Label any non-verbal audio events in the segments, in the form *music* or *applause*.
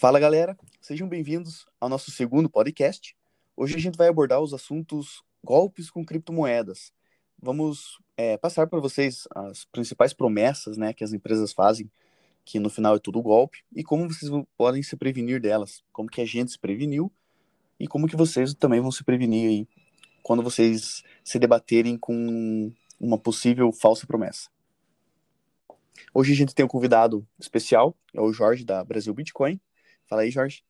Fala galera, sejam bem-vindos ao nosso segundo podcast. Hoje a gente vai abordar os assuntos golpes com criptomoedas. Vamos é, passar para vocês as principais promessas né, que as empresas fazem, que no final é tudo golpe, e como vocês podem se prevenir delas, como que a gente se preveniu e como que vocês também vão se prevenir aí quando vocês se debaterem com uma possível falsa promessa. Hoje a gente tem um convidado especial, é o Jorge da Brasil Bitcoin. Fala aí, Jorge.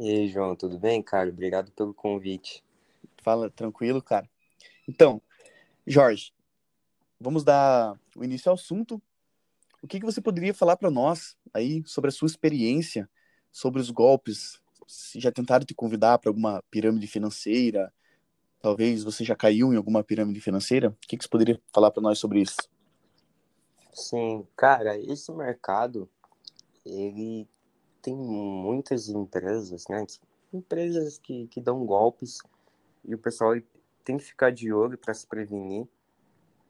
E aí, João, tudo bem, cara? Obrigado pelo convite. Fala, tranquilo, cara. Então, Jorge, vamos dar o início ao assunto. O que, que você poderia falar para nós aí sobre a sua experiência, sobre os golpes? Se já tentaram te convidar para alguma pirâmide financeira? Talvez você já caiu em alguma pirâmide financeira? O que, que você poderia falar para nós sobre isso? Sim, cara, esse mercado, ele tem muitas empresas, né? Empresas que, que dão golpes e o pessoal tem que ficar de olho para se prevenir,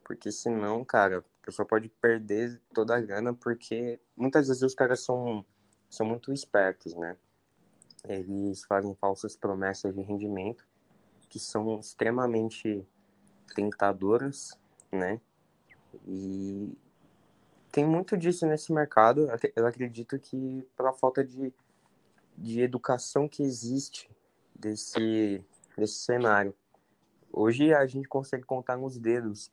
porque senão, cara, a pessoa pode perder toda a grana, porque muitas vezes os caras são, são muito espertos, né? Eles fazem falsas promessas de rendimento que são extremamente tentadoras, né? E tem muito disso nesse mercado. Eu acredito que pela falta de, de educação que existe desse, desse cenário. Hoje a gente consegue contar nos dedos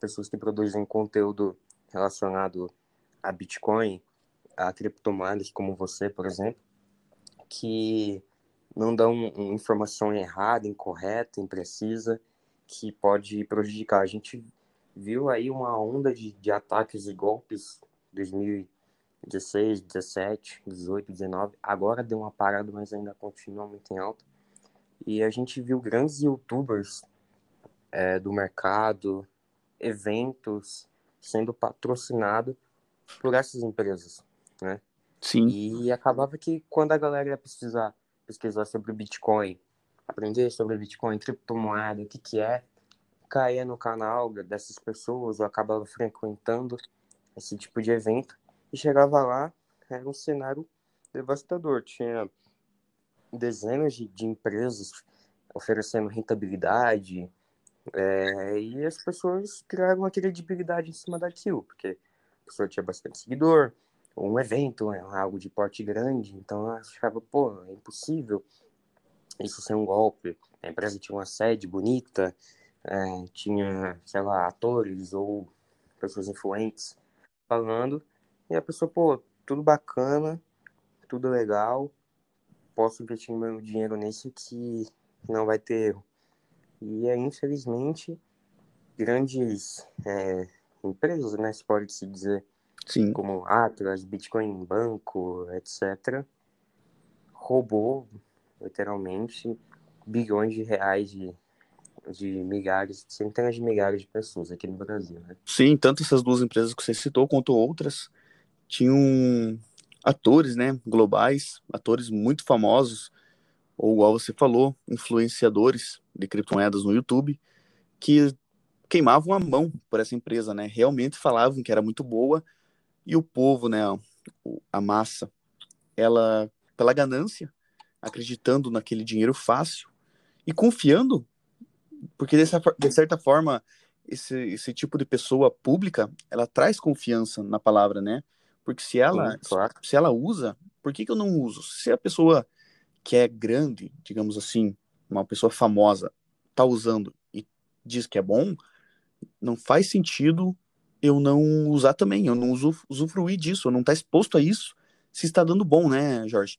pessoas que produzem conteúdo relacionado a Bitcoin, a criptomoedas, como você, por exemplo, que não dão informação errada, incorreta, imprecisa, que pode prejudicar. A gente viu aí uma onda de, de ataques e golpes 2016, 17, 18, 19. Agora deu uma parada, mas ainda continua muito em alta. E a gente viu grandes youtubers é, do mercado, eventos sendo patrocinados por essas empresas, né? Sim. E acabava que quando a galera ia pesquisar, pesquisar sobre Bitcoin, aprender sobre Bitcoin, criptomoeda, o que que é, caía no canal dessas pessoas, ou acabava frequentando esse tipo de evento, e chegava lá, era um cenário devastador. Tinha dezenas de, de empresas oferecendo rentabilidade, é, e as pessoas criaram uma credibilidade em cima daquilo, porque a pessoa tinha bastante seguidor, um evento, né, algo de porte grande, então ela achava, pô, é impossível isso ser um golpe. A empresa tinha uma sede bonita, é, tinha, sei lá, atores ou pessoas influentes falando, e a pessoa, pô, tudo bacana, tudo legal, posso investir meu dinheiro nisso que não vai ter erro. E aí, infelizmente, grandes é, empresas, né, se pode se dizer, Sim. como Atlas, Bitcoin Banco, etc., roubou, literalmente, bilhões de reais de de milhares, centenas de milhares de pessoas aqui no Brasil, né? Sim, tanto essas duas empresas que você citou quanto outras tinham atores, né, globais, atores muito famosos, ou igual você falou, influenciadores de criptomoedas no YouTube, que queimavam a mão por essa empresa, né? Realmente falavam que era muito boa e o povo, né, a massa, ela pela ganância, acreditando naquele dinheiro fácil e confiando porque dessa, de certa forma esse, esse tipo de pessoa pública ela traz confiança na palavra né? Porque se ela Sim, claro. se ela usa por que, que eu não uso? Se a pessoa que é grande digamos assim uma pessoa famosa tá usando e diz que é bom não faz sentido eu não usar também. Eu não usufruir disso. Eu não tá exposto a isso se está dando bom né Jorge?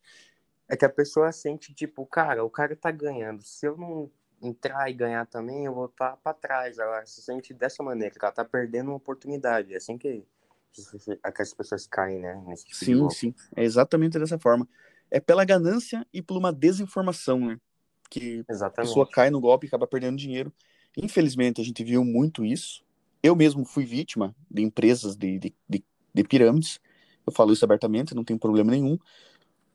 É que a pessoa sente tipo cara o cara tá ganhando. Se eu não entrar e ganhar também, eu vou estar para trás. Ela se sente dessa maneira, que ela tá perdendo uma oportunidade. É assim que, que as pessoas caem, né? Tipo sim, sim. É exatamente dessa forma. É pela ganância e por uma desinformação, né? Que exatamente. a pessoa cai no golpe e acaba perdendo dinheiro. Infelizmente, a gente viu muito isso. Eu mesmo fui vítima de empresas de, de, de, de pirâmides. Eu falo isso abertamente, não tem problema nenhum.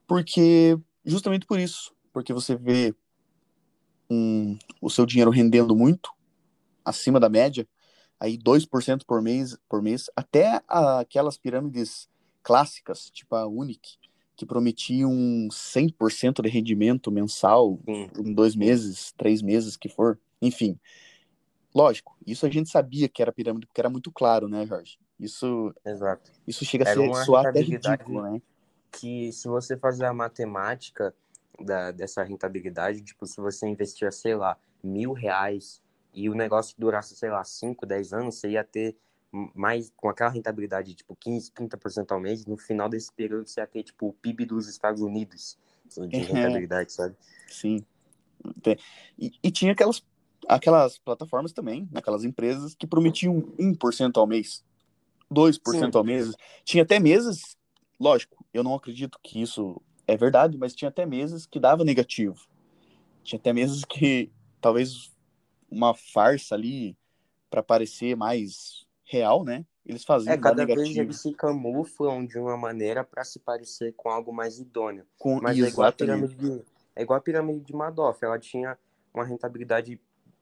Porque, justamente por isso. Porque você vê um, o seu dinheiro rendendo muito, acima da média, aí 2% por mês, por mês, até aquelas pirâmides clássicas, tipo a Unic, que prometiam 100% de rendimento mensal Sim. em dois meses, três meses, que for. Enfim, lógico, isso a gente sabia que era pirâmide, porque era muito claro, né, Jorge? Isso, Exato. isso chega a Era ser, uma soar até ridículo, né? Que se você fazer a matemática da, dessa rentabilidade, tipo, se você investir, sei lá, mil reais e o negócio durasse, sei lá, 5, 10 anos, você ia ter mais, com aquela rentabilidade de, tipo, 15, 30% ao mês, no final desse período você ia ter, tipo, o PIB dos Estados Unidos de É. rentabilidade, sabe? Sim. E, e tinha aquelas, aquelas plataformas também, aquelas empresas que prometiam 1% ao mês, 2% Sim. ao mês. Tinha até meses, lógico, eu não acredito que isso é verdade, mas tinha até meses que dava negativo. Tinha até meses que talvez uma farsa ali para parecer mais real, né? Eles faziam É, cada vez negativo. eles se camuflam de uma maneira para se parecer com algo mais idôneo. Com... Mas é igual a pirâmide de, é igual a pirâmide de Madoff. Ela tinha uma rentabilidade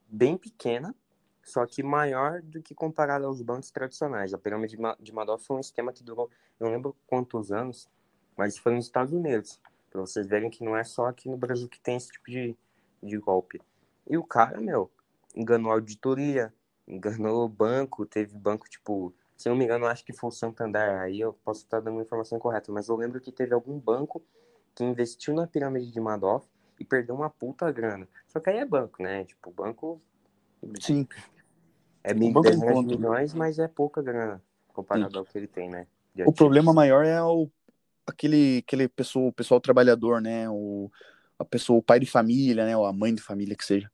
bem pequena, só que maior do que comparado aos bancos tradicionais. A pirâmide de Madoff foi um esquema que durou, eu não lembro quantos anos, mas foi nos Estados Unidos. Para vocês verem que não é só aqui no Brasil que tem esse tipo de, de golpe. E o cara, meu, enganou a auditoria, *laughs* enganou o banco, teve banco tipo, se eu não me engano, acho que foi o Santander, aí eu posso estar dando uma informação incorreta, mas eu lembro que teve algum banco que investiu na pirâmide de Madoff e perdeu uma puta grana. Só que aí é banco, né? Tipo, banco Sim. é mil, banco milhões, mas é pouca grana comparado ao que ele tem, né? O problema maior é o, aquele, aquele pessoa, o pessoal trabalhador, né? O, a pessoa, o pai de família, né? Ou a mãe de família que seja.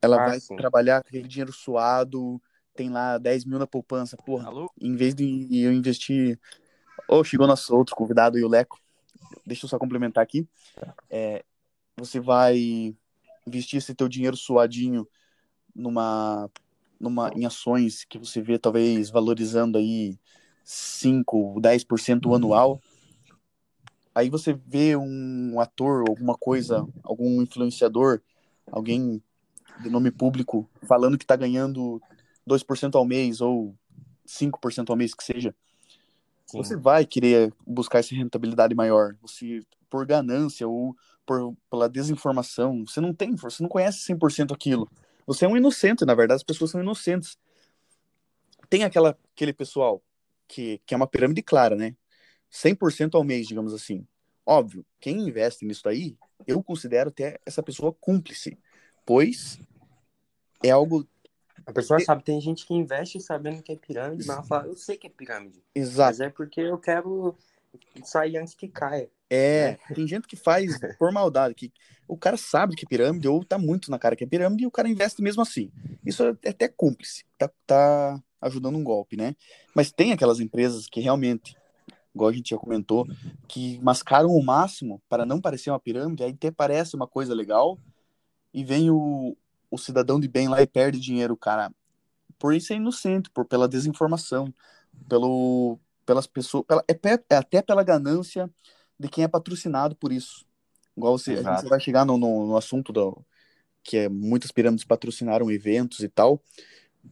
Ela Ah, vai sim. trabalhar com aquele dinheiro suado, tem lá 10 mil na poupança, porra. Alô? Em vez de eu investir. Ô, chegou nosso outro convidado e o Leco. Deixa eu só complementar aqui. É, você vai investir esse teu dinheiro suadinho numa, numa, em ações que você vê talvez valorizando aí 5, 10% anual. Aí você vê um ator, alguma coisa, algum influenciador, alguém de nome público falando que está ganhando 2% ao mês ou 5% ao mês que seja. Sim. Você vai querer buscar essa rentabilidade maior. Você, por ganância ou por, pela desinformação, você não tem, você não conhece 100% aquilo. Você é um inocente, na verdade, as pessoas são inocentes. Tem aquela, aquele pessoal que, que é uma pirâmide clara, né? 100% ao mês, digamos assim. Óbvio, quem investe nisso daí, eu considero até essa pessoa cúmplice, pois é algo A pessoa sabe, tem gente que investe sabendo que é pirâmide, mas ela fala, eu sei que é pirâmide. exato. Mas é porque eu quero sair antes que caia. É, tem gente que faz *laughs* por maldade, que o cara sabe que é pirâmide, ou tá muito na cara que é pirâmide, e o cara investe mesmo assim. Isso é até cúmplice, tá, tá ajudando um golpe, né? Mas tem aquelas empresas que realmente, igual a gente já comentou, que mascaram o máximo para não parecer uma pirâmide, aí até parece uma coisa legal, e vem o, o cidadão de bem lá e perde dinheiro, cara. Por isso é inocente, por pela desinformação, pelo pelas pessoas, pela, é, é até pela ganância de quem é patrocinado por isso. Igual você, a gente vai chegar no, no, no assunto do, que é, muitas pirâmides patrocinaram eventos e tal,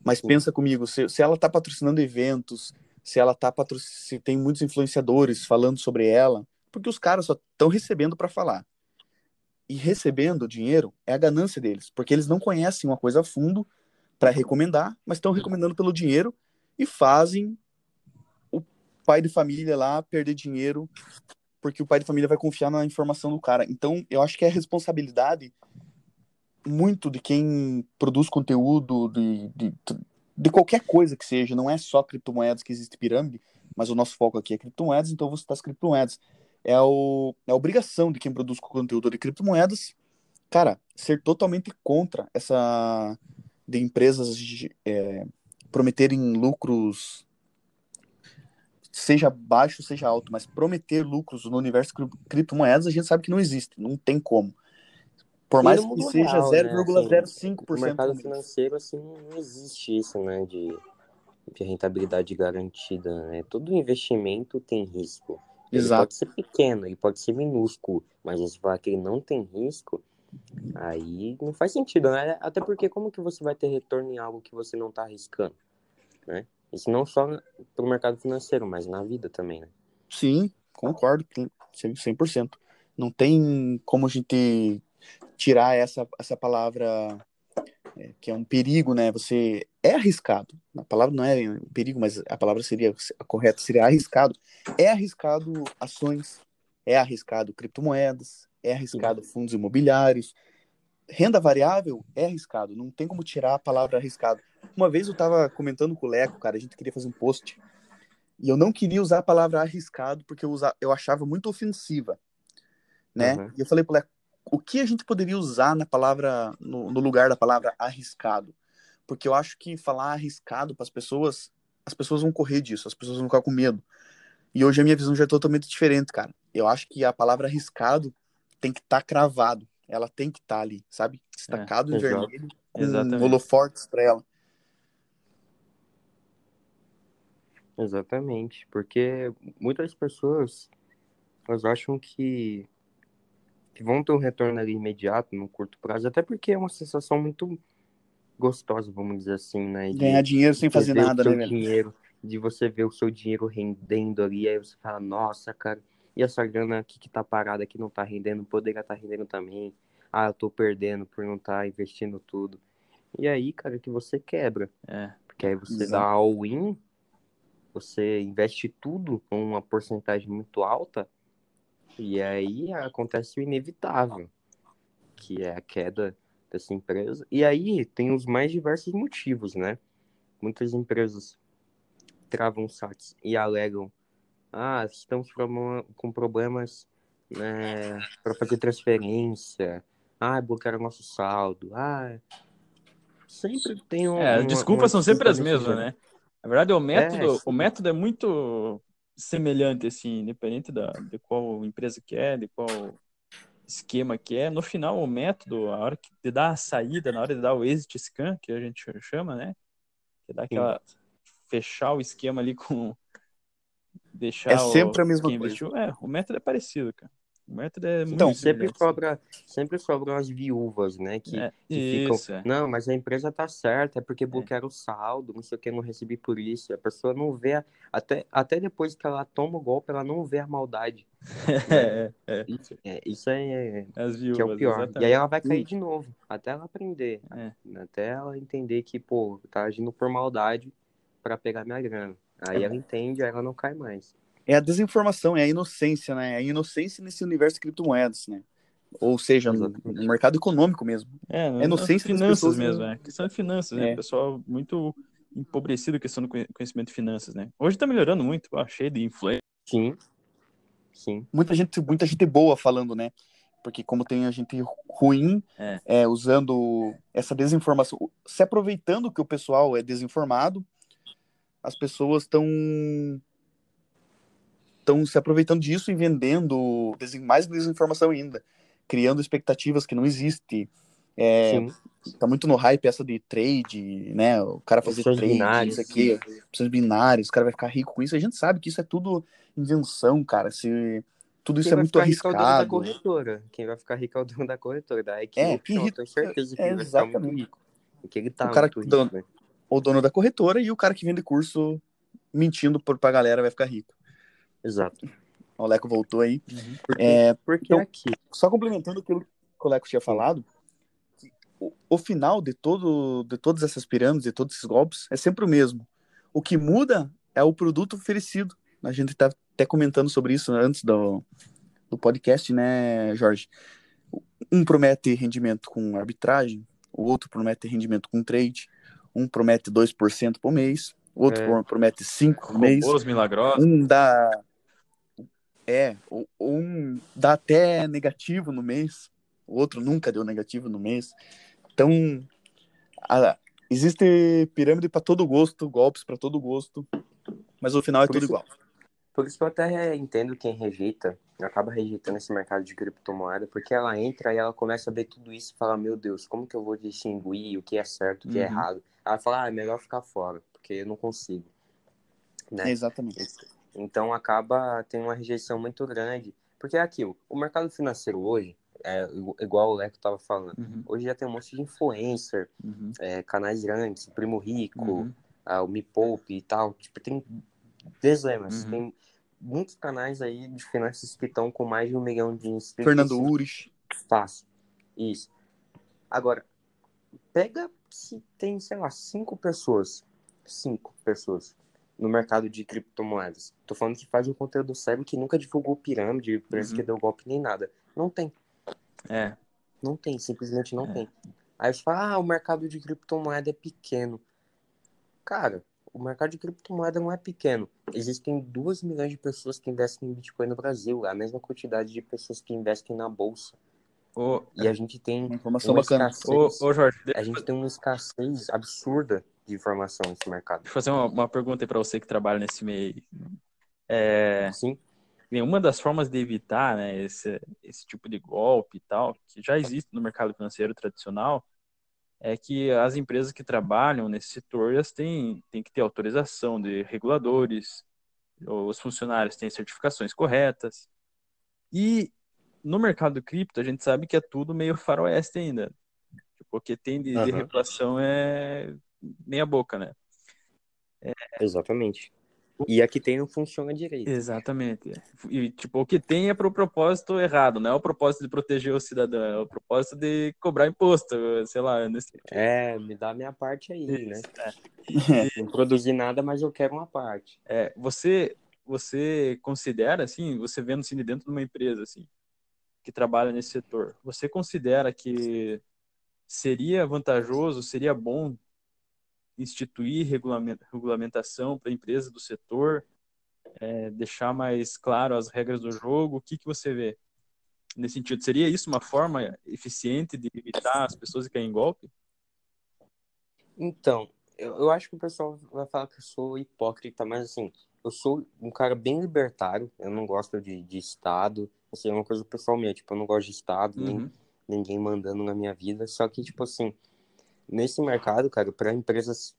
mas pensa comigo, se, se ela está patrocinando eventos, se ela tá se tem muitos influenciadores falando sobre ela, porque os caras só estão recebendo para falar. E recebendo dinheiro é a ganância deles, porque eles não conhecem uma coisa a fundo para recomendar, mas estão recomendando pelo dinheiro e fazem o pai de família lá perder dinheiro porque o pai de família vai confiar na informação do cara. Então, eu acho que é responsabilidade muito de quem produz conteúdo de, de, de qualquer coisa que seja, não é só criptomoedas que existe pirâmide, mas o nosso foco aqui é criptomoedas, então eu vou citar as criptomoedas. É, o, é a obrigação de quem produz conteúdo de criptomoedas, cara, ser totalmente contra essa de empresas é, prometerem lucros seja baixo, seja alto, mas prometer lucros no universo cri- criptomoedas a gente sabe que não existe, não tem como. Por mais que seja real, né, 0,05% No mercado financeiro, assim, não existe isso, né, de, de rentabilidade garantida, né? Todo investimento tem risco. Ele Exato. pode ser pequeno, ele pode ser minúsculo, mas você falar que ele não tem risco, aí não faz sentido, né? Até porque como que você vai ter retorno em algo que você não está arriscando, né? Isso não só para o mercado financeiro, mas na vida também, né? Sim, concordo. 100%. Não tem como a gente tirar essa, essa palavra é, que é um perigo, né? Você é arriscado. A palavra não é um perigo, mas a palavra seria a correta seria arriscado. É arriscado ações, é arriscado criptomoedas, é arriscado fundos imobiliários. Renda variável é arriscado, não tem como tirar a palavra arriscado. Uma vez eu estava comentando com o Leco, cara, a gente queria fazer um post e eu não queria usar a palavra arriscado porque eu, usava, eu achava muito ofensiva, né? Uhum. E eu falei pro Leco, o que a gente poderia usar na palavra, no, no lugar da palavra arriscado? Porque eu acho que falar arriscado para as pessoas, as pessoas vão correr disso, as pessoas vão ficar com medo. E hoje a minha visão já é totalmente diferente, cara. Eu acho que a palavra arriscado tem que estar tá cravado. Ela tem que estar tá ali, sabe? Destacado é, em vermelho, com Exatamente. holofortes para ela. Exatamente, porque muitas pessoas elas acham que, que vão ter um retorno ali imediato, no curto prazo, até porque é uma sensação muito gostosa, vamos dizer assim, né? De, Ganhar dinheiro sem fazer nada, né, dinheiro, De você ver o seu dinheiro rendendo ali, aí você fala, nossa, cara, e essa grana aqui que tá parada, que não tá rendendo, poderia estar tá rendendo também. Ah, eu tô perdendo por não estar tá investindo tudo. E aí, cara, que você quebra. É. Porque aí você Exato. dá all-in, você investe tudo com uma porcentagem muito alta, e aí acontece o inevitável, que é a queda dessa empresa. E aí tem os mais diversos motivos, né? Muitas empresas travam saques e alegam ah, estamos com problemas né, para fazer transferência. Ah, bloquearam nosso saldo. Ah, sempre tem um. É, as desculpas são sempre as mesmas, né? Na verdade, o método, é, o método é muito semelhante, assim, independente da, de qual empresa que é, de qual esquema que é. No final, o método, a hora de dar a saída, na hora de dar o exit scan, que a gente chama, né? Que dá aquela. Sim. fechar o esquema ali com deixar é sempre o, a mesma coisa. Investiu, é, o método é parecido, cara. O método é muito Então, sempre sobra, sempre sobram as viúvas, né? Que, é, que isso, ficam. É. Não, mas a empresa tá certa, é porque é. bloquearam o saldo, não sei o que, não recebi por isso. A pessoa não vê, até, até depois que ela toma o golpe, ela não vê a maldade. *laughs* é, é. Isso, é, isso é, as viúvas, que é o pior. Exatamente. E aí ela vai cair de novo, até ela aprender. É. Até ela entender que, pô, tá agindo por maldade para pegar minha grana. Aí ela entende, aí ela não cai mais. É a desinformação, é a inocência, né? É a inocência nesse universo de criptomoedas, né? Ou seja, no, no, mercado econômico mesmo. É, é inocência finanças pessoas, mesmo, né? é. Questão de finanças, né? É. Pessoal muito empobrecido em questão do conhecimento de finanças, né? Hoje tá melhorando muito, ó, cheio de influência. Sim. Sim. Muita gente, muita gente boa falando, né? Porque como tem a gente ruim é. é usando essa desinformação, se aproveitando que o pessoal é desinformado, as pessoas estão estão se aproveitando disso e vendendo mais desinformação ainda, criando expectativas que não existem. É, tá muito no hype essa de trade, né? O cara fazer trade, binários. isso aqui, opções binárias, o cara vai ficar rico com isso. A gente sabe que isso é tudo invenção, cara. Se, tudo isso Quem é muito arriscado. Quem vai ficar rico é o dono da corretora. Quem vai ficar rico é o dono da corretora. Daí que é, que rico, certeza que é, ele vai ficar muito rico. Porque ele tá o cara muito rico, dono, né? O dono da corretora e o cara que vende curso mentindo pra galera vai ficar rico. Exato. O Leco voltou aí. Uhum. Porque, é, porque então, aqui. Só complementando aquilo que o Leco tinha falado, o, o, final de, todo, de todas essas pirâmides e todos esses golpes é sempre o mesmo. O que muda é o produto oferecido. A gente está até comentando sobre isso antes do, do podcast, né, Jorge? Um promete rendimento com arbitragem, o outro promete rendimento com trade, um promete 2% por mês, outro é. promete 5 por mês. milagrosos. Um dá é, um dá até negativo no mês, o outro nunca deu negativo no mês. Então, a, existe pirâmide para todo gosto, golpes para todo gosto, mas no final é por tudo isso, igual. Por isso que eu até entendo quem rejeita, acaba rejeitando esse mercado de criptomoeda, porque ela entra e ela começa a ver tudo isso e fala: Meu Deus, como que eu vou distinguir o que é certo, o que é uhum. é errado? Ela fala: Ah, é melhor ficar fora, porque eu não consigo. Né? Exatamente. Então acaba tendo uma rejeição muito grande. Porque é aquilo, o mercado financeiro hoje, é igual o Leco estava falando, uhum. hoje já tem um monte de influencer, uhum. é, canais grandes, Primo Rico, uhum. uh, o Me Poupe e tal. Tipo, tem dezenas, uhum. tem muitos canais aí de finanças que estão com mais de um milhão de inscritos. Fernando Ures. Fácil. Isso. Agora, pega se tem, sei lá, cinco pessoas. Cinco pessoas no mercado de criptomoedas. Tô falando que faz um conteúdo sério que nunca divulgou pirâmide, preço uhum. que deu golpe nem nada. Não tem. É. Não tem, simplesmente não é. tem. Aí você fala, ah, o mercado de criptomoeda é pequeno. Cara, o mercado de criptomoeda não é pequeno. Existem 2 milhões de pessoas que investem em Bitcoin no Brasil, a mesma quantidade de pessoas que investem na bolsa. Oh, e a gente tem uma informação uma bacana. Escassez, oh, Jorge, a gente tem uma escassez absurda de informação nesse mercado. Deixa eu fazer uma, uma pergunta para você que trabalha nesse meio. É, Sim. Uma das formas de evitar né, esse, esse tipo de golpe e tal, que já existe no mercado financeiro tradicional, é que as empresas que trabalham nesse setor elas têm, têm que ter autorização de reguladores, os funcionários têm certificações corretas. E no mercado do cripto, a gente sabe que é tudo meio faroeste ainda. Tipo, o que tem de, uhum. de regulação é meia boca, né? É... Exatamente. E a que tem não funciona direito. Exatamente. E, tipo, o que tem é para o propósito errado, não é o propósito de proteger o cidadão, é o propósito de cobrar imposto, sei lá. Nesse... É, me dá a minha parte aí, né? É. *laughs* Não produzir nada, mas eu quero uma parte. É, você, você considera, assim, você vendo assim, dentro de uma empresa, assim, que trabalha nesse setor, você considera que seria vantajoso, seria bom instituir regulamentação para a empresa do setor, é, deixar mais claro as regras do jogo? O que, que você vê nesse sentido? Seria isso uma forma eficiente de evitar as pessoas de cair em golpe? Então, eu, eu acho que o pessoal vai falar que eu sou hipócrita, mas assim, eu sou um cara bem libertário, eu não gosto de, de Estado, assim, é uma coisa pessoal minha, tipo, eu não gosto de Estado, uhum. nem ninguém mandando na minha vida, só que, tipo assim, nesse mercado, cara, para empresas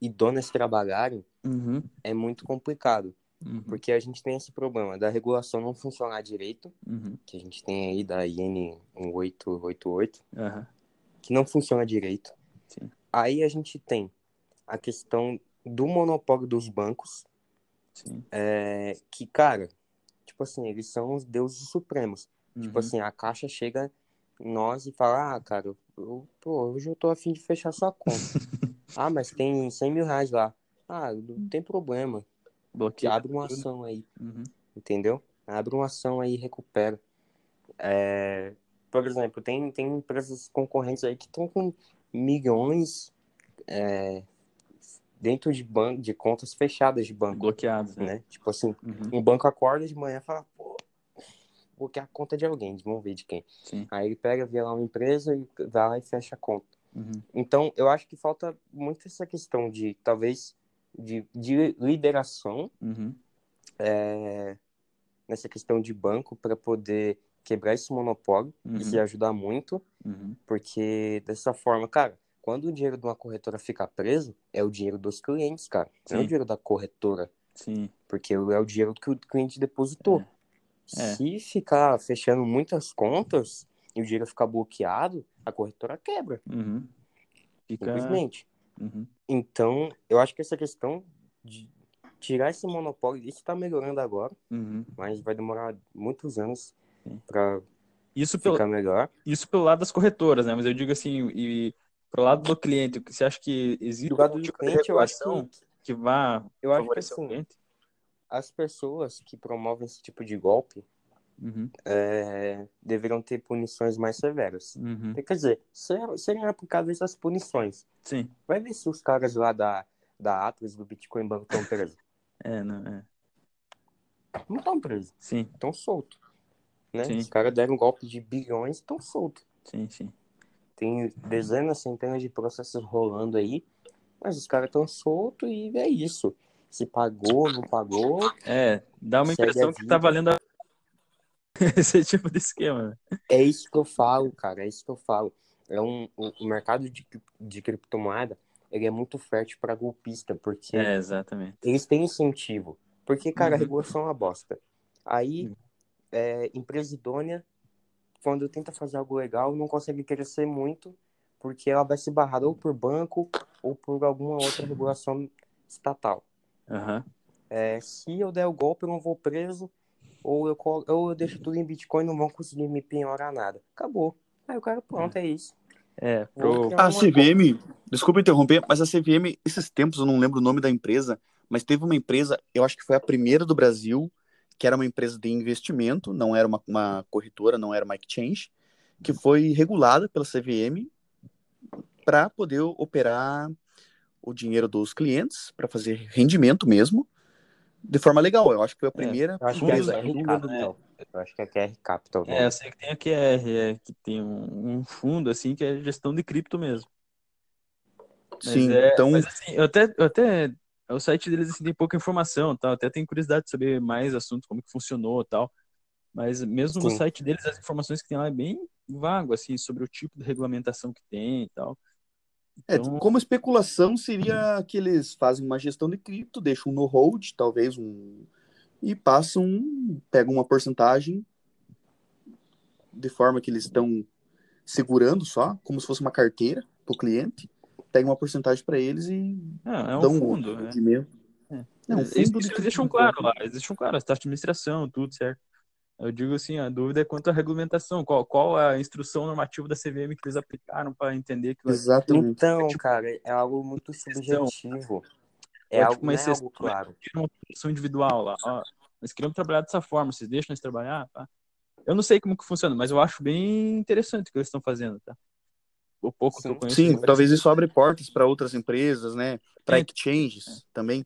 idôneas trabalharem, uhum. é muito complicado. Uhum. Porque a gente tem esse problema da regulação não funcionar direito, uhum. que a gente tem aí da IN 1888, uhum. que não funciona direito. Sim. Aí a gente tem a questão do monopólio dos bancos, é, que, cara, tipo assim, eles são os deuses supremos. Tipo uhum. assim, a caixa chega nós e fala, ah, cara, eu, pô, hoje eu tô afim de fechar sua conta. *laughs* ah, mas tem 100 mil reais lá. Ah, não tem problema. Bloqueia. Abre uma ação aí. Uhum. Entendeu? Abre uma ação aí e recupera. É, por exemplo, tem, tem empresas concorrentes aí que estão com milhões é, dentro de banco, de contas fechadas de banco. Bloqueadas, né? né? Tipo assim, uhum. um banco acorda de manhã e fala, pô, porque é a conta de alguém, vamos ver de quem. Sim. Aí ele pega, vê lá uma empresa e vai lá e fecha a conta. Uhum. Então, eu acho que falta muito essa questão de, talvez, de, de lideração uhum. é, nessa questão de banco para poder quebrar esse monopólio. Uhum. Isso ia ajudar muito, uhum. porque dessa forma, cara, quando o dinheiro de uma corretora fica preso, é o dinheiro dos clientes, cara. Não é o dinheiro da corretora. Sim. Porque é o dinheiro que o cliente depositou. É. É. Se ficar fechando muitas contas e o dinheiro ficar bloqueado, a corretora quebra. Uhum. Fica... Simplesmente. Uhum. Então, eu acho que essa questão de tirar esse monopólio, isso está melhorando agora, uhum. mas vai demorar muitos anos para isso ficar pelo, melhor. Isso pelo lado das corretoras, né? Mas eu digo assim, e pro lado do cliente, você acha que existe do lado do tipo cliente, eu acho que, que vá eu acho que, assim, o cliente? As pessoas que promovem esse tipo de golpe uhum. é, deveriam ter punições mais severas. Uhum. Quer dizer, serem aplicadas essas punições. Sim. Vai ver se os caras lá da, da Atlas, do Bitcoin Banco, estão presos. *laughs* é, não, é. Não estão presos. Sim. Estão soltos. Né? Sim. Os caras deram um golpe de bilhões e estão soltos. Sim, sim. Tem dezenas, centenas de processos rolando aí, mas os caras estão soltos e é isso se pagou, não pagou. É, dá uma impressão que tá valendo a... *laughs* esse tipo de esquema. É isso que eu falo, cara, é isso que eu falo. É um, o, o mercado de, de criptomoeda, ele é muito fértil para golpista, porque é, exatamente. eles têm incentivo. Porque, cara, uhum. a regulação é uma bosta. Aí, uhum. é, empresa idônea, quando tenta fazer algo legal, não consegue crescer muito, porque ela vai se barrar ou por banco ou por alguma outra *laughs* regulação estatal. Uhum. é, se eu der o golpe, eu não vou preso, ou eu, ou eu deixo tudo em Bitcoin, não vão conseguir me penhorar nada. Acabou. Aí o cara, pronto, é isso. É, pro... A CVM, desculpa interromper, mas a CVM, esses tempos eu não lembro o nome da empresa, mas teve uma empresa, eu acho que foi a primeira do Brasil, que era uma empresa de investimento, não era uma, uma corretora, não era uma exchange, que foi regulada pela CVM para poder operar o dinheiro dos clientes, para fazer rendimento mesmo, de forma legal. Eu acho que foi a é, primeira é, empresa. Que é QR Capital. Eu acho que é QR Capital. É, eu sei que tem a QR, é, que tem um, um, fundo assim que é gestão de cripto mesmo. Mas Sim, é, então. Mas, assim, eu até, eu até o site deles assim, tem pouca informação, tal. Até tenho curiosidade de saber mais assuntos, como que funcionou, tal. Mas mesmo Sim. no site deles, as informações que tem lá é bem vago, assim, sobre o tipo de regulamentação que tem e tal. É, então... É, como especulação seria que eles fazem uma gestão de cripto, deixam no hold, talvez um e passam, pegam uma porcentagem de forma que eles estão segurando só, como se fosse uma carteira para o cliente pega uma porcentagem para eles e ah, é um dão fundo, um né? É. É um fundo eles, eles deixam claro lá, eles deixam claro, as taxas de administração, tudo certo. Eu digo assim, a dúvida é quanto à regulamentação, qual, qual a instrução normativa da CVM que eles aplicaram para entender que Exatamente. Então, é, tipo, cara, é algo muito subjetivo. É, é algo, tipo, uma é algo claro. Uma instrução individual lá, ó, nós queremos trabalhar dessa forma, vocês deixam nós trabalhar, tá? Eu não sei como que funciona, mas eu acho bem interessante o que eles estão fazendo, tá? o pouco Sim. que eu conheço. Sim, talvez isso abre portas para outras empresas, né? Para exchanges é. também.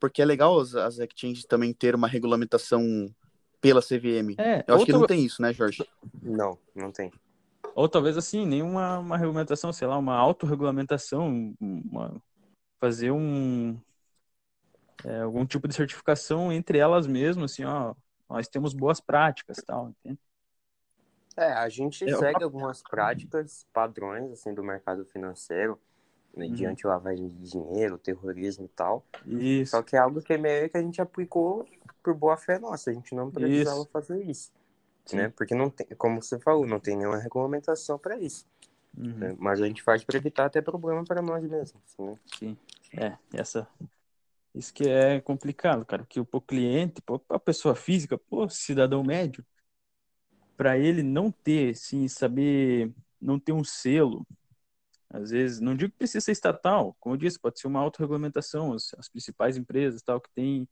Porque é legal as, as exchanges também ter uma regulamentação pela CVM. É, eu acho que não tem isso, né, Jorge? Não, não tem. Ou talvez assim, nenhuma uma regulamentação, sei lá, uma autorregulamentação, uma, fazer um é, algum tipo de certificação entre elas mesmas, assim, ó, nós temos boas práticas, tal, entende? É, a gente eu... segue algumas práticas, padrões, assim, do mercado financeiro, mediante uhum. lavagem de dinheiro, terrorismo e tal. Isso. Só que é algo que é meio que a gente aplicou por boa fé nossa, a gente não precisava isso. fazer isso. Né? Porque não tem, como você falou, não tem nenhuma regulamentação para isso. Uhum. Né? Mas a gente faz para evitar até problema para nós mesmos. Né? Sim. É, essa. Isso que é complicado, cara, porque o cliente, a pessoa física, pô, cidadão médio, para ele não ter, sim, saber, não ter um selo, às vezes, não digo que precisa ser estatal, como eu disse, pode ser uma autorregulamentação, as, as principais empresas tal que têm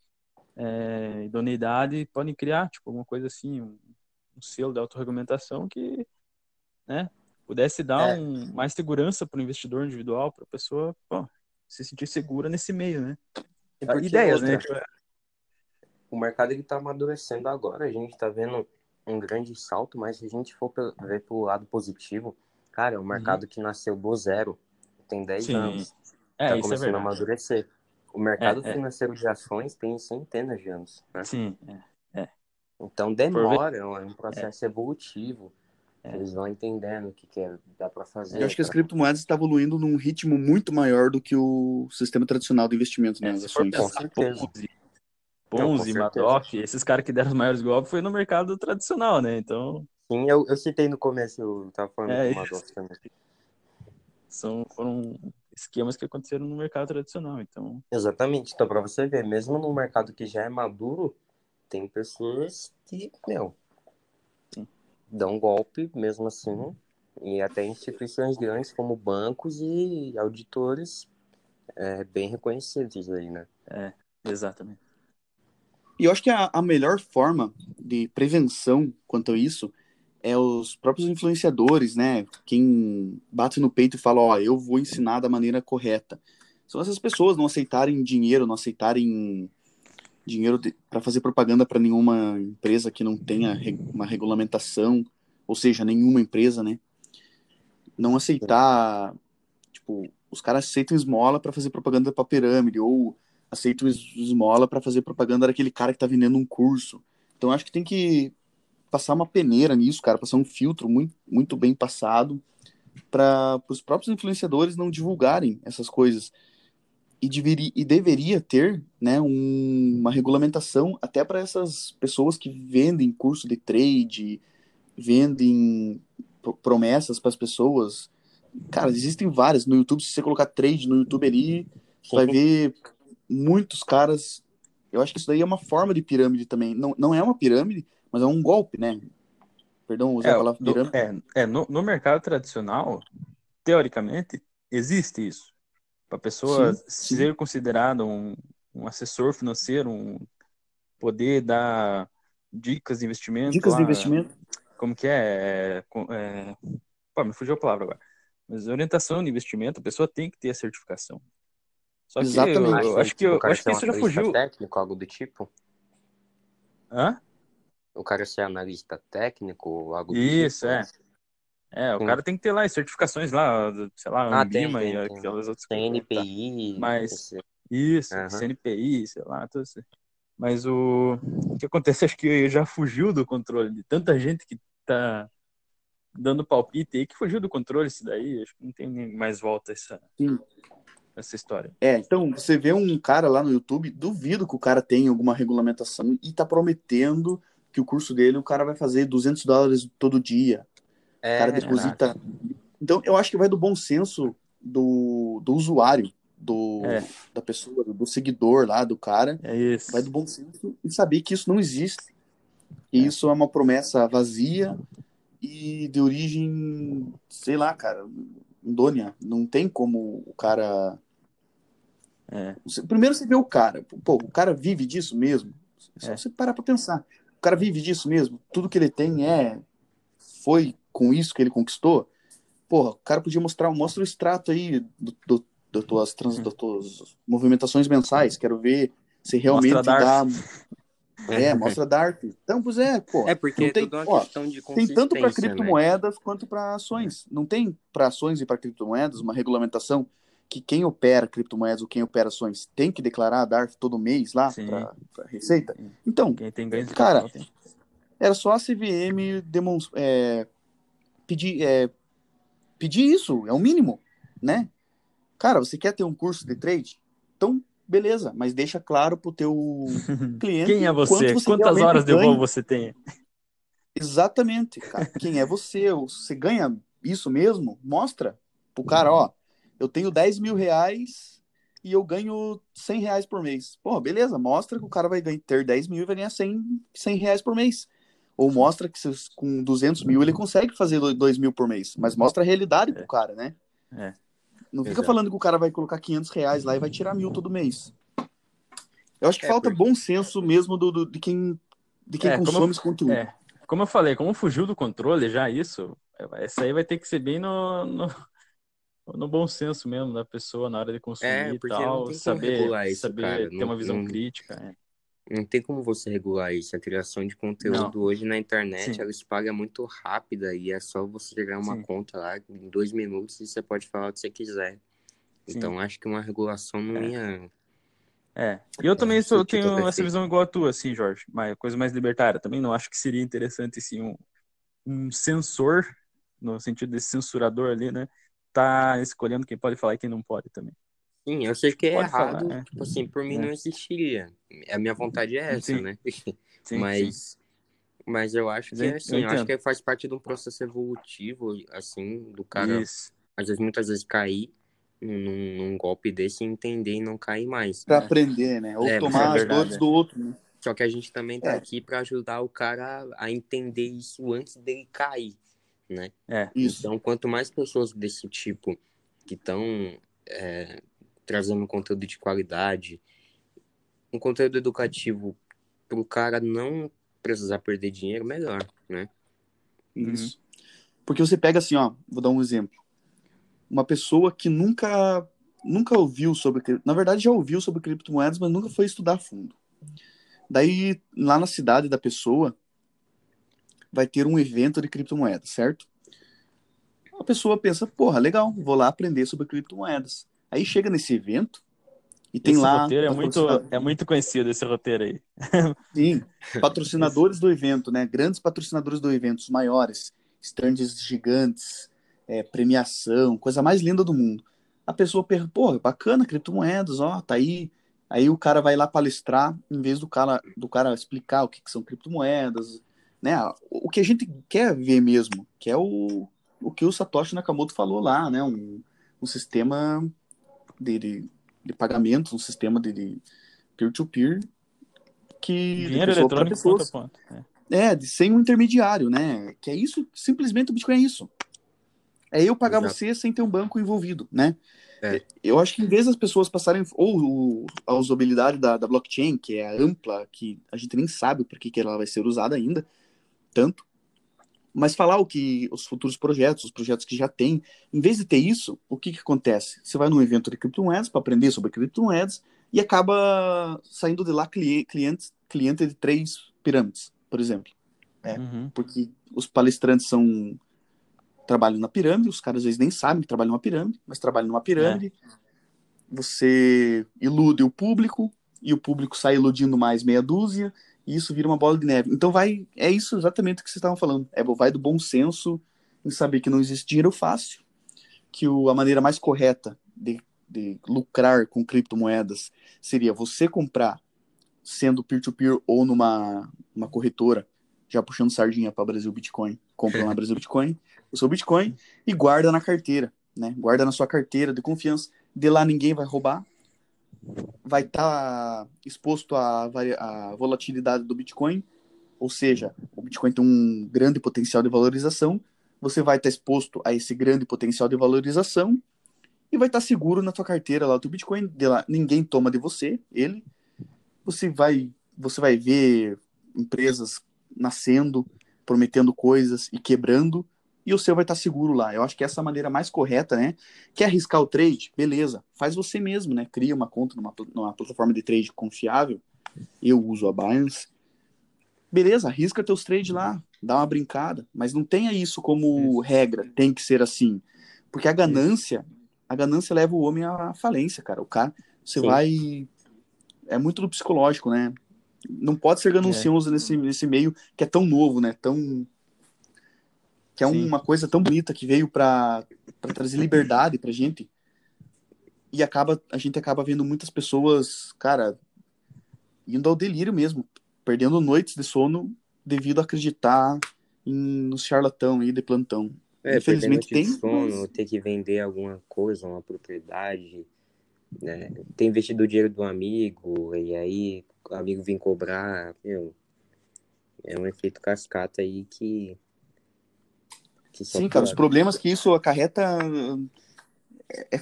é, idoneidade podem criar, tipo, alguma coisa assim, um, um selo de autorregulamentação que, né, pudesse dar é. um, mais segurança para o investidor individual, para a pessoa, se sentir segura nesse meio, né? Ideias, né, outra, né? O mercado está amadurecendo agora, a gente está vendo um grande salto, mas se a gente for ver pelo lado positivo, cara, é um mercado uhum. que nasceu do zero, tem 10 Sim. anos, é, tá é começando é a amadurecer. O mercado é, é, financeiro de ações tem centenas de anos. Né? Sim, é. é. Então demora, é um processo evolutivo. Eles vão entendendo o que, que é, dá para fazer. Eu acho que as criptomoedas estão evoluindo num ritmo muito maior do que o sistema tradicional de investimentos nas né, ações. Com certeza. Ponzi, Madoff, esses caras que deram os maiores golpes foi no mercado tradicional, né? Então. Sim, eu, eu citei no começo, eu tava falando é, do Madoff também. São, foram esquemas que aconteceram no mercado tradicional, então. Exatamente. Então, para você ver, mesmo no mercado que já é maduro, tem pessoas que, meu, Sim. dão golpe mesmo assim, e até instituições grandes como bancos e auditores é, bem reconhecidos aí, né? É, exatamente. E eu acho que a, a melhor forma de prevenção quanto a isso é os próprios influenciadores, né? Quem bate no peito e fala, ó, eu vou ensinar da maneira correta. São essas pessoas não aceitarem dinheiro, não aceitarem dinheiro para fazer propaganda para nenhuma empresa que não tenha uma regulamentação, ou seja, nenhuma empresa, né? Não aceitar, tipo, os caras aceitam esmola para fazer propaganda para pirâmide ou aceita o esmola para fazer propaganda daquele cara que tá vendendo um curso. Então acho que tem que passar uma peneira nisso, cara, passar um filtro muito, muito bem passado para os próprios influenciadores não divulgarem essas coisas. E, deveria, e deveria ter né, um, uma regulamentação até para essas pessoas que vendem curso de trade, vendem promessas para as pessoas. Cara, existem várias. No YouTube, se você colocar trade no YouTube ali, você vai ver muitos caras Eu acho que isso daí é uma forma de pirâmide também. Não, não é uma pirâmide, mas é um golpe, né? Perdão usar é, a palavra pirâmide. É, é no, no, mercado tradicional, teoricamente, existe isso. Para a pessoa sim, ser sim. considerada um, um assessor financeiro, um poder dar dicas de investimento. Dicas lá, de investimento. Como que é? é, é pô, me fugiu a palavra agora. Mas orientação de investimento, a pessoa tem que ter a certificação. Só que Exatamente. eu, eu acho que, eu, acho que isso já fugiu. técnico, algo do tipo? Hã? O cara ser analista técnico, algo do isso, tipo? É. É, o Sim. cara tem que ter lá as certificações lá, sei lá, ah, Ambima tem, tem, e aquelas outras coisas. CNPI. Tá. Mas, isso, uhum. CNPI, sei lá, tudo isso. Mas o... o que acontece, *laughs* acho que já fugiu do controle de tanta gente que tá dando palpite aí, que fugiu do controle isso daí, acho que não tem mais volta essa, Sim. essa história. É, então, você vê um cara lá no YouTube, duvido que o cara tenha alguma regulamentação e tá prometendo que o curso dele, o cara vai fazer 200 dólares todo dia. É, o cara deposita... Caraca. Então, eu acho que vai do bom senso do, do usuário do, é. da pessoa, do seguidor lá, do cara. É isso. Vai do bom senso e saber que isso não existe. Que é. isso é uma promessa vazia e de origem, sei lá, cara, indônia. Não tem como o cara. É. Primeiro você vê o cara. Pô, o cara vive disso mesmo. É só é. você parar pra pensar. O cara vive disso mesmo. Tudo que ele tem é. Foi com isso que ele conquistou. Porra, o cara podia mostrar, mostra o extrato aí do, do das tuas, trans, das tuas movimentações mensais. Quero ver se realmente dá. É, mostra Dark. Então, pois é, pô. É porque tem, ó, tem tanto para né? criptomoedas né? quanto para ações. Não tem para ações e para criptomoedas uma regulamentação que quem opera criptomoedas ou quem opera ações tem que declarar a DARF todo mês lá para receita. Então, quem tem ganho cara, era só a CVM demonstrar, é, pedir, é, pedir isso, é o mínimo, né? Cara, você quer ter um curso de trade? Então, beleza, mas deixa claro pro teu *laughs* cliente. Quem é você? você Quantas horas de voo você tem? Exatamente, cara. Quem é você? Você ganha isso mesmo? Mostra pro cara, ó, eu tenho 10 mil reais e eu ganho 100 reais por mês. Pô, beleza, mostra que o cara vai ganhar, ter 10 mil e vai ganhar 100, 100 reais por mês. Ou mostra que com 200 mil ele consegue fazer 2 mil por mês. Mas mostra a realidade é. pro cara, né? É. Não fica Exato. falando que o cara vai colocar 500 reais lá e vai tirar mil todo mês. Eu acho que é, falta porque... bom senso mesmo do, do, de quem, de quem é, consome esse conteúdo. É, como eu falei, como fugiu do controle já isso, essa aí vai ter que ser bem no, no, no bom senso mesmo da pessoa na hora de consumir é, e tal, saber, isso, saber cara. ter não, uma visão não... crítica. É. Não tem como você regular isso. A criação de conteúdo não. hoje na internet, Sim. ela espalha muito rápida e é só você chegar uma Sim. conta lá em dois minutos e você pode falar o que você quiser. Sim. Então acho que uma regulação não é. ia. É. E eu também é, sou, tenho perfeito. essa visão igual a tua, assim, Jorge. Mas coisa mais libertária. Também não acho que seria interessante, assim, um, um censor, no sentido de censurador ali, né? Tá escolhendo quem pode falar e quem não pode também. Sim, eu sei que é errado, falar, é. tipo assim, por mim é. não existiria. A minha vontade é essa, sim. né? *laughs* Sim, mas, sim. mas eu acho que é assim, eu, eu acho que faz parte de um processo evolutivo, assim, do cara, Isso. às vezes, muitas vezes cair num, num, golpe desse e entender e não cair mais. Pra aprender, né? Ou é, tomar é as dores do outro, né? Só que a gente também tá é. aqui para ajudar o cara a entender isso antes dele cair, né? É. Então, quanto mais pessoas desse tipo que estão é, trazendo conteúdo de qualidade, um conteúdo educativo para o cara não precisar perder dinheiro, melhor, né? Isso. Porque você pega assim, ó, vou dar um exemplo. Uma pessoa que nunca nunca ouviu sobre, na verdade já ouviu sobre criptomoedas, mas nunca foi estudar a fundo. Daí lá na cidade da pessoa vai ter um evento de criptomoedas, certo? A pessoa pensa, porra, legal, vou lá aprender sobre criptomoedas. Aí chega nesse evento e tem esse lá. Roteiro é, muito, é muito conhecido esse roteiro aí. *laughs* Sim, patrocinadores do evento, né? Grandes patrocinadores do evento, os maiores, stands gigantes, é, premiação, coisa mais linda do mundo. A pessoa pergunta, pô, bacana, criptomoedas, ó, tá aí. Aí o cara vai lá palestrar, em vez do cara, do cara explicar o que, que são criptomoedas, né? O que a gente quer ver mesmo, que é o, o que o Satoshi Nakamoto falou lá, né? Um, um sistema de, de, de pagamento, um sistema de peer-to-peer que dinheiro eletrônico ponto a ponto. É. é, de, sem um intermediário, né? Que é isso, simplesmente o Bitcoin é isso. É eu pagar Exato. você sem ter um banco envolvido, né? É. Eu acho que em vez das pessoas passarem ou a usabilidade da, da blockchain, que é ampla, que a gente nem sabe por que, que ela vai ser usada ainda, tanto, mas falar o que os futuros projetos, os projetos que já tem, em vez de ter isso, o que, que acontece? Você vai num evento de criptomoedas para aprender sobre criptomoedas e acaba saindo de lá cliente, cliente de três pirâmides, por exemplo. É, uhum. Porque os palestrantes são trabalham na pirâmide, os caras às vezes nem sabem que trabalham numa pirâmide, mas trabalham numa pirâmide. É. Você ilude o público e o público sai iludindo mais meia dúzia e isso vira uma bola de neve. Então vai, é isso exatamente o que vocês estavam falando. É, vai do bom senso em saber que não existe dinheiro fácil, que o, a maneira mais correta de, de lucrar com criptomoedas seria você comprar sendo peer-to-peer -peer ou numa uma corretora, já puxando sardinha para Brasil Bitcoin, compra na Brasil Bitcoin, o seu Bitcoin e guarda na carteira, né? Guarda na sua carteira de confiança. De lá ninguém vai roubar, vai estar tá exposto à, à volatilidade do Bitcoin, ou seja, o Bitcoin tem um grande potencial de valorização, você vai estar tá exposto a esse grande potencial de valorização e vai estar tá seguro na tua carteira lá, o teu Bitcoin, de lá, ninguém toma de você, ele. Você vai, você vai ver empresas nascendo, prometendo coisas e quebrando, e o seu vai estar seguro lá. Eu acho que essa é a maneira mais correta, né? Quer arriscar o trade? Beleza, faz você mesmo, né? Cria uma conta numa, numa plataforma de trade confiável. Eu uso a Binance. Beleza, arrisca teus trades lá, dá uma brincada, mas não tenha isso como regra, tem que ser assim. Porque a ganância, a ganância leva o homem à falência, cara. O cara, você Sim. vai. É muito do psicológico, né? Não pode ser ganancioso é. nesse, nesse meio que é tão novo, né? Tão que é Sim. uma coisa tão bonita que veio para trazer liberdade pra gente. E acaba a gente acaba vendo muitas pessoas, cara, indo ao delírio mesmo, perdendo noites de sono devido a acreditar em, no charlatão aí de plantão. É, Infelizmente tem sono, mas... ter que vender alguma coisa, uma propriedade, né? Ter investido o dinheiro do amigo e aí o amigo vem cobrar, meu, é um efeito cascata aí que Sim, cara, os problemas que isso acarreta. É, é,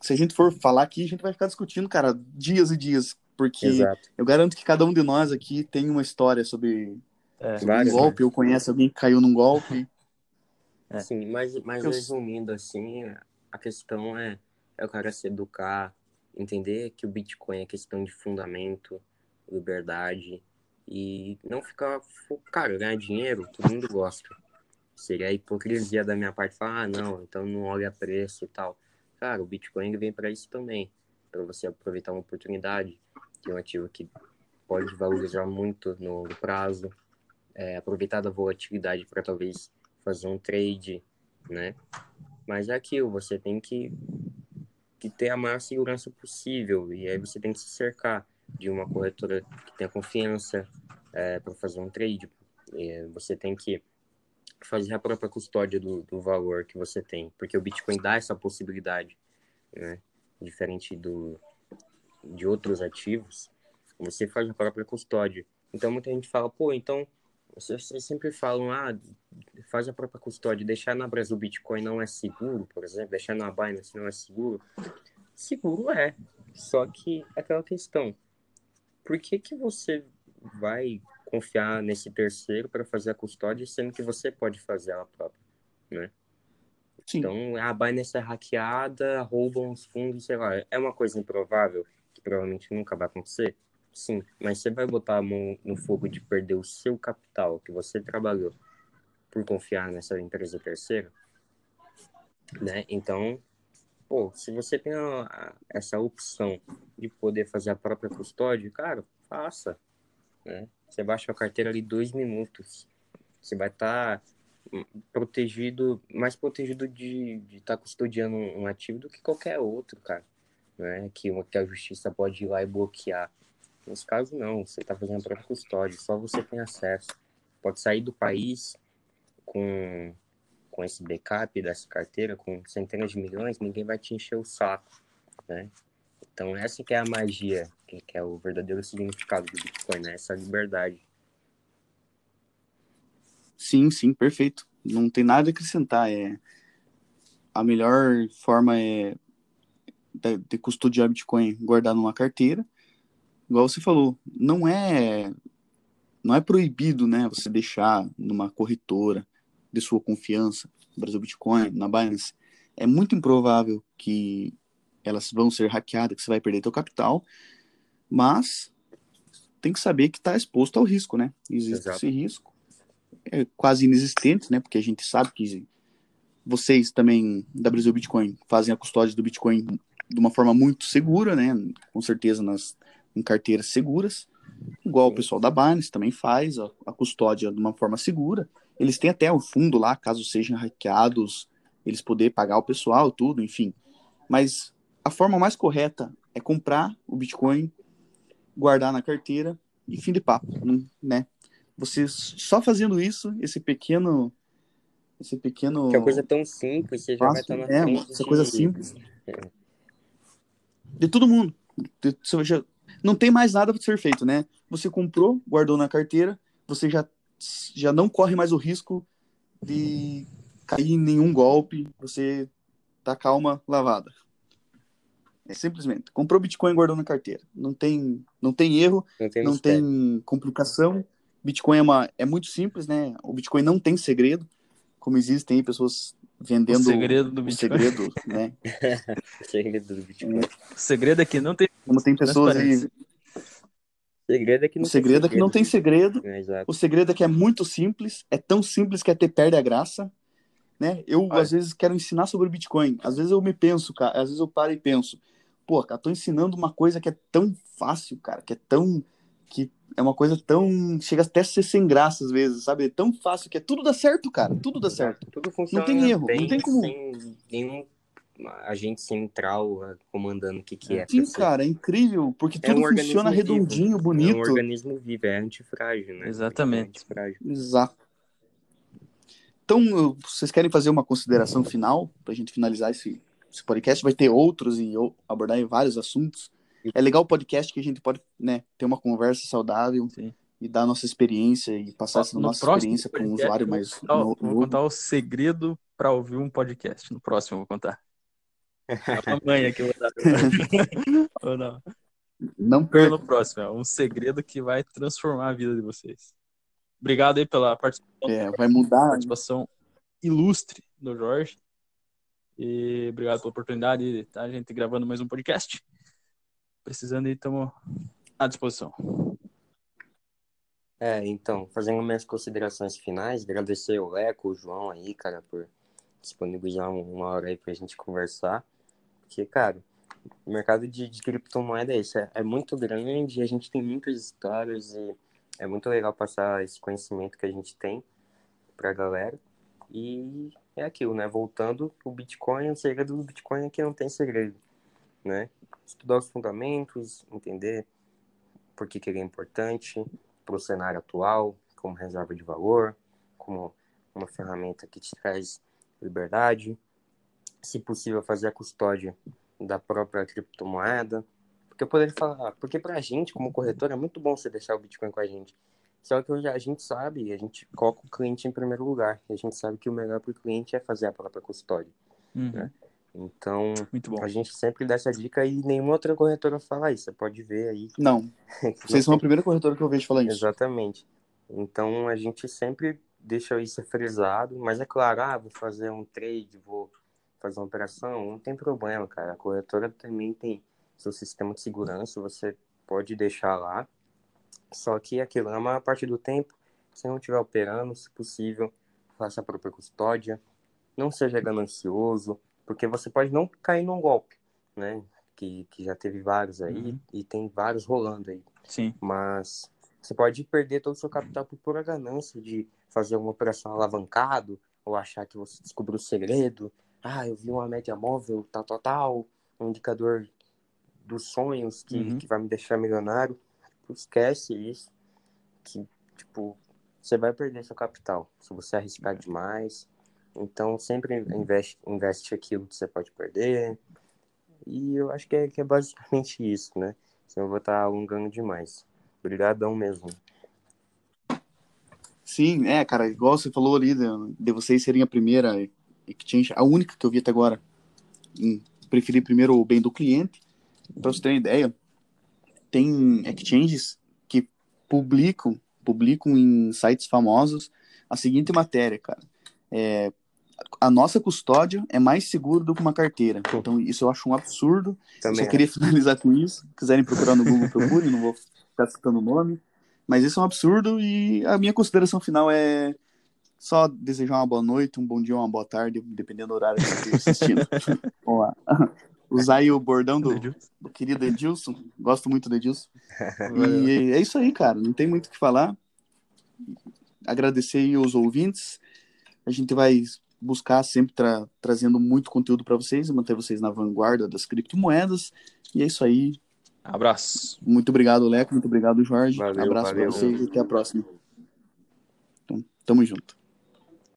se a gente for falar aqui, a gente vai ficar discutindo, cara, dias e dias. Porque Exato. eu garanto que cada um de nós aqui tem uma história sobre, é, sobre várias, um golpe, né? ou conhece alguém que caiu num golpe. É. Sim, mas, mas eu... resumindo assim, a questão é, é o cara se educar, entender que o Bitcoin é questão de fundamento, liberdade, e não ficar. Cara, ganhar dinheiro, todo mundo gosta. Seria hipocrisia da minha parte falar, ah, não, então não olha preço e tal. Cara, o Bitcoin vem para isso também, para você aproveitar uma oportunidade, que é um ativo que pode valorizar muito no prazo, é, aproveitar da volatilidade para talvez fazer um trade, né? Mas é aquilo, você tem que, que ter a maior segurança possível e aí você tem que se cercar de uma corretora que tenha confiança é, para fazer um trade. E você tem que fazer a própria custódia do, do valor que você tem, porque o Bitcoin dá essa possibilidade, né? Diferente do, de outros ativos, você faz a própria custódia. Então muita gente fala, pô, então vocês sempre falam, ah, faz a própria custódia, deixar na Brasil Bitcoin não é seguro, por exemplo, deixar na Binance não é seguro. Seguro é, só que é aquela questão, por que que você vai confiar nesse terceiro para fazer a custódia, sendo que você pode fazer ela própria, né? Sim. Então, a Binance é hackeada, roubam os fundos, sei lá. É uma coisa improvável, que provavelmente nunca vai acontecer? Sim, mas você vai botar a mão no fogo de perder o seu capital, que você trabalhou, por confiar nessa empresa terceira? Né? Então, pô, se você tem a, essa opção de poder fazer a própria custódia, cara, faça, né? Você baixa a carteira ali dois minutos. Você vai estar tá protegido, mais protegido de estar tá custodiando um ativo do que qualquer outro, cara. Né? Que, que a justiça pode ir lá e bloquear. Nesse caso, não. Você está fazendo a própria custódia, só você tem acesso. Pode sair do país com, com esse backup dessa carteira, com centenas de milhões, ninguém vai te encher o saco, né? Então, essa que é a magia que é o verdadeiro significado do Bitcoin, né? Essa liberdade. Sim, sim, perfeito. Não tem nada a acrescentar. É a melhor forma é de custodiar Bitcoin guardar numa carteira. Igual você falou, não é não é proibido, né, você deixar numa corretora de sua confiança, Brasil Bitcoin, na Binance. É muito improvável que elas vão ser hackeadas, que você vai perder seu capital, mas tem que saber que está exposto ao risco, né? Existe Exato. esse risco. É quase inexistente, né? Porque a gente sabe que vocês também, da Brasil Bitcoin, fazem a custódia do Bitcoin de uma forma muito segura, né? Com certeza nas em carteiras seguras. Igual o pessoal da Binance também faz a, a custódia de uma forma segura. Eles têm até o fundo lá, caso sejam hackeados, eles poderem pagar o pessoal, tudo, enfim. Mas a forma mais correta é comprar o Bitcoin, guardar na carteira e fim de papo, né? Você só fazendo isso, esse pequeno esse pequeno que é uma coisa tão simples, você já vai estar na é, frente essa de... coisa simples. É. De todo mundo. De, já, não tem mais nada para ser feito, né? Você comprou, guardou na carteira, você já já não corre mais o risco de cair em nenhum golpe, você tá calma lavada. É simplesmente. Comprou Bitcoin e guardou na carteira. Não tem, não tem erro, não tem, não tem complicação. Bitcoin é, uma, é muito simples, né? O Bitcoin não tem segredo, como existem aí pessoas vendendo o segredo do Bitcoin. segredo, né? *laughs* o segredo do Bitcoin. O segredo é que não tem. Como tem pessoas aí. O segredo é que não, o segredo tem, é que não tem segredo. É, o segredo é que é muito simples, é tão simples que até perde a graça. Né? Eu, às vezes, quero ensinar sobre Bitcoin. Às vezes eu me penso, cara, às vezes eu paro e penso, pô, cara, tô ensinando uma coisa que é tão fácil, cara, que é tão. que é uma coisa tão. chega até a ser sem graça às vezes, sabe? É tão fácil que é tudo dá certo, cara. Tudo dá certo. Tudo funciona. Não tem erro, não tem como. Sem nenhum agente central uh, comandando o que, que é. Sim, cara, é incrível, porque é tudo um funciona redondinho, vivo. bonito. É um organismo vivo, é antifrágil, né? Exatamente. É antifrágil. Exato. Então, vocês querem fazer uma consideração final, para a gente finalizar esse, esse podcast? Vai ter outros e abordar vários assuntos. É legal o podcast que a gente pode né, ter uma conversa saudável Sim. e dar a nossa experiência e passar essa nossa experiência para um usuário mais contar, novo. Vou contar o segredo para ouvir um podcast. No próximo eu vou contar. Amanhã que eu vou dar. *laughs* Ou não? Não perca. No próximo, é um segredo que vai transformar a vida de vocês. Obrigado aí pela participação. É, vai mudar. Participação ilustre do Jorge. E obrigado pela oportunidade de estar a gente gravando mais um podcast. Precisando aí, estamos à disposição. É, então, fazendo minhas considerações finais, agradecer o Leco, o João aí, cara, por disponibilizar uma hora aí pra gente conversar. Porque, cara, o mercado de, de criptomoeda é isso, é, é muito grande, a gente tem muitas histórias e é muito legal passar esse conhecimento que a gente tem pra galera. E é aquilo, né? Voltando, o Bitcoin, o segredo do Bitcoin é que não tem segredo, né? estudar os fundamentos, entender por que, que ele é importante para o cenário atual, como reserva de valor, como uma ferramenta que te traz liberdade, se possível fazer a custódia da própria criptomoeda, porque eu poderia falar, porque para a gente, como corretor, é muito bom você deixar o Bitcoin com a gente. Só que a gente sabe, a gente coloca o cliente em primeiro lugar. A gente sabe que o melhor para o cliente é fazer a própria custódia. Uhum. Né? Então, a gente sempre dá essa dica e nenhuma outra corretora fala isso. Você pode ver aí. *laughs* Não. Vocês são a primeira corretora que eu vejo falar isso. Exatamente. Então, a gente sempre deixa isso frisado, mas é claro, ah, vou fazer um trade, vou fazer uma operação, não tem problema, cara. A corretora também tem seu sistema de segurança, você pode deixar lá. Só que aquilo, na maior parte do tempo, se não estiver operando, se possível, faça a própria custódia, não seja ganancioso, porque você pode não cair num golpe, né? Que, que já teve vários aí uhum. e tem vários rolando aí. Sim. Mas você pode perder todo o seu capital por pura ganância de fazer uma operação alavancado ou achar que você descobriu o segredo. Ah, eu vi uma média móvel, tal, tal, tal, um indicador dos sonhos que, uhum. que vai me deixar milionário. Esquece isso. Que, tipo, você vai perder seu capital se você arriscar demais então, sempre investe, investe aquilo que você pode perder. E eu acho que é, que é basicamente *laughs* isso, né? senão eu vou estar alongando demais. Obrigadão mesmo. Sim, é, cara, igual você falou ali de, de vocês serem a primeira exchange, a única que eu vi até agora em preferir primeiro o bem do cliente. Para você ter uma ideia, tem exchanges que publicam, publicam em sites famosos a seguinte matéria, cara. É, a nossa custódia é mais segura do que uma carteira. Então, isso eu acho um absurdo. Também Só queria finalizar com isso. Se quiserem procurar no Google, procurem, não vou ficar citando o nome. Mas isso é um absurdo e a minha consideração final é só desejar uma boa noite, um bom dia, uma boa tarde, dependendo do horário que você esteja assistindo. *laughs* Vamos lá. Usar aí o bordão do, do querido Edilson. Gosto muito do Edilson. *laughs* e é isso aí, cara. Não tem muito o que falar. Agradecer aí os ouvintes. A gente vai buscar sempre tra trazendo muito conteúdo para vocês, manter vocês na vanguarda das criptomoedas. E é isso aí. Abraço. Muito obrigado, Leco. Muito obrigado, Jorge. Valeu, Abraço para vocês e até a próxima. Então, tamo junto.